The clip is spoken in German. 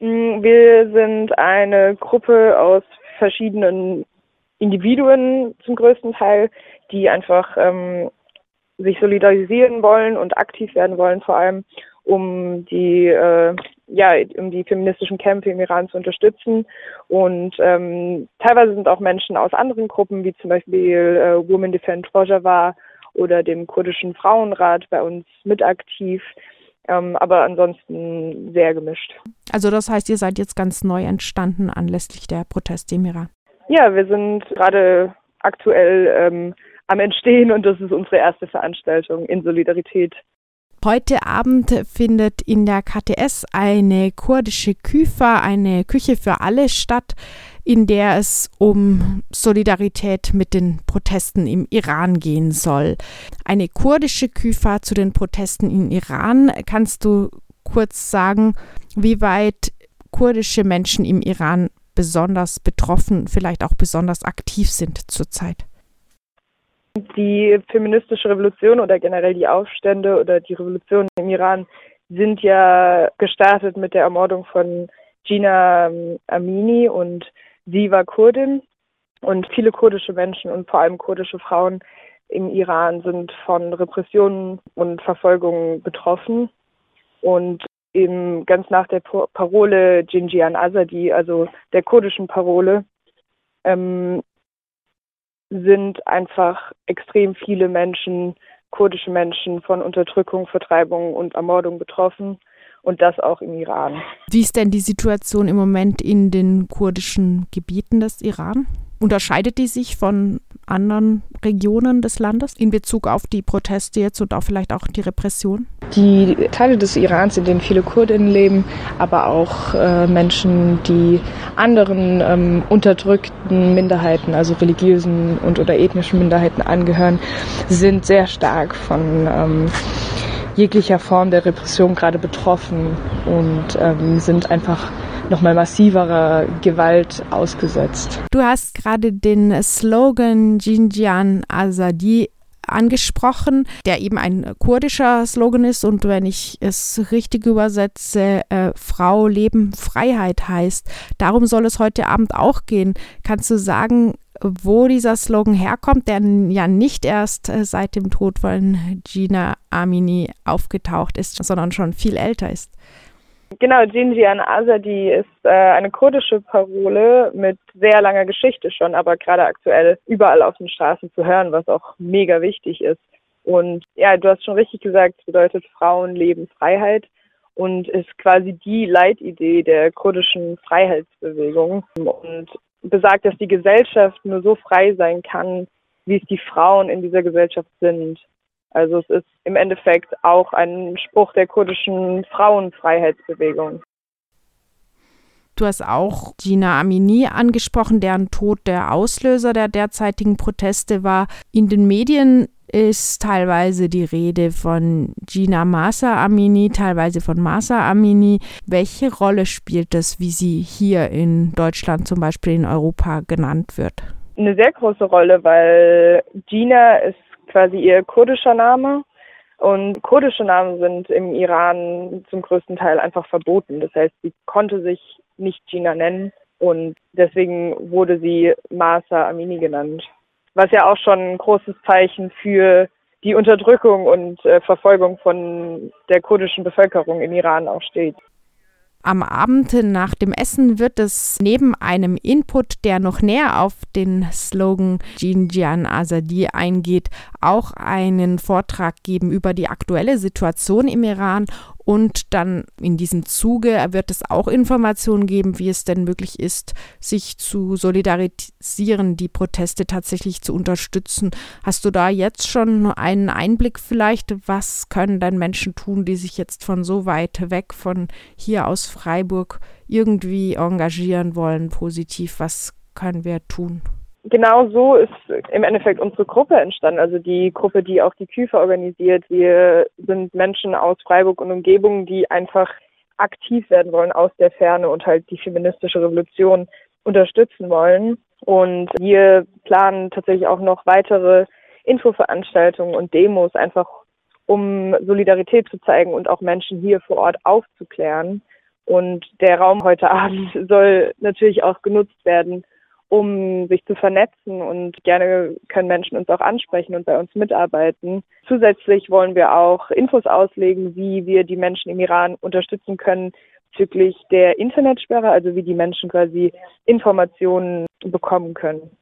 Mm, wir sind eine Gruppe aus verschiedenen Individuen zum größten Teil, die einfach ähm, sich solidarisieren wollen und aktiv werden wollen, vor allem um die äh, ja um die feministischen Kämpfe im Iran zu unterstützen. Und ähm, teilweise sind auch Menschen aus anderen Gruppen wie zum Beispiel äh, Women Defend Rojava oder dem kurdischen Frauenrat bei uns mit aktiv, ähm, aber ansonsten sehr gemischt. Also das heißt, ihr seid jetzt ganz neu entstanden anlässlich der Iran? Ja, wir sind gerade aktuell ähm, am Entstehen und das ist unsere erste Veranstaltung in Solidarität. Heute Abend findet in der KTS eine kurdische Küfa, eine Küche für alle statt, in der es um Solidarität mit den Protesten im Iran gehen soll. Eine kurdische Küfa zu den Protesten im Iran. Kannst du kurz sagen, wie weit kurdische Menschen im Iran besonders betroffen, vielleicht auch besonders aktiv sind zurzeit? Die feministische Revolution oder generell die Aufstände oder die Revolutionen im Iran sind ja gestartet mit der Ermordung von Gina ähm, Amini und sie war Kurdin und viele kurdische Menschen und vor allem kurdische Frauen im Iran sind von Repressionen und Verfolgungen betroffen. Und eben ganz nach der Parole Jinjian Azadi, also der kurdischen Parole, ähm, sind einfach extrem viele Menschen, kurdische Menschen von Unterdrückung, Vertreibung und Ermordung betroffen und das auch im Iran. Wie ist denn die Situation im Moment in den kurdischen Gebieten des Iran? Unterscheidet die sich von anderen Regionen des Landes in Bezug auf die Proteste jetzt und auch vielleicht auch die Repression? Die Teile des Irans, in denen viele Kurdinnen leben, aber auch äh, Menschen, die anderen ähm, unterdrückten Minderheiten, also religiösen und oder ethnischen Minderheiten angehören, sind sehr stark von ähm, jeglicher Form der Repression gerade betroffen und ähm, sind einfach nochmal massiverer Gewalt ausgesetzt. Du hast gerade den Slogan Jinjian Azadi angesprochen, der eben ein kurdischer Slogan ist und wenn ich es richtig übersetze, äh, Frau, Leben, Freiheit heißt. Darum soll es heute Abend auch gehen. Kannst du sagen, wo dieser Slogan herkommt, der ja nicht erst äh, seit dem Tod von Gina Amini aufgetaucht ist, sondern schon viel älter ist? Genau, Jinjian Azadi ist äh, eine kurdische Parole mit sehr langer Geschichte schon, aber gerade aktuell überall auf den Straßen zu hören, was auch mega wichtig ist. Und ja, du hast schon richtig gesagt, es bedeutet Frauen, Leben, Freiheit und ist quasi die Leitidee der kurdischen Freiheitsbewegung und besagt, dass die Gesellschaft nur so frei sein kann, wie es die Frauen in dieser Gesellschaft sind. Also es ist im Endeffekt auch ein Spruch der kurdischen Frauenfreiheitsbewegung. Du hast auch Gina Amini angesprochen, deren Tod der Auslöser der derzeitigen Proteste war. In den Medien ist teilweise die Rede von Gina Masa Amini, teilweise von Masa Amini. Welche Rolle spielt das, wie sie hier in Deutschland zum Beispiel in Europa genannt wird? Eine sehr große Rolle, weil Gina ist quasi ihr kurdischer Name. Und kurdische Namen sind im Iran zum größten Teil einfach verboten. Das heißt, sie konnte sich nicht Gina nennen und deswegen wurde sie Masa Amini genannt. Was ja auch schon ein großes Zeichen für die Unterdrückung und äh, Verfolgung von der kurdischen Bevölkerung im Iran auch steht. Am Abend nach dem Essen wird es neben einem Input, der noch näher auf den Slogan Jinjian Azadi eingeht, auch einen Vortrag geben über die aktuelle Situation im Iran und dann in diesem Zuge wird es auch Informationen geben, wie es denn möglich ist, sich zu solidarisieren, die Proteste tatsächlich zu unterstützen. Hast du da jetzt schon einen Einblick vielleicht? Was können denn Menschen tun, die sich jetzt von so weit weg von hier aus Freiburg irgendwie engagieren wollen, positiv? Was können wir tun? Genau so ist im Endeffekt unsere Gruppe entstanden, also die Gruppe, die auch die Küfe organisiert. Wir sind Menschen aus Freiburg und Umgebung, die einfach aktiv werden wollen aus der Ferne und halt die feministische Revolution unterstützen wollen. Und wir planen tatsächlich auch noch weitere Infoveranstaltungen und Demos, einfach um Solidarität zu zeigen und auch Menschen hier vor Ort aufzuklären Und der Raum heute Abend soll natürlich auch genutzt werden, um sich zu vernetzen und gerne können Menschen uns auch ansprechen und bei uns mitarbeiten. Zusätzlich wollen wir auch Infos auslegen, wie wir die Menschen im Iran unterstützen können bezüglich der Internetsperre, also wie die Menschen quasi Informationen bekommen können.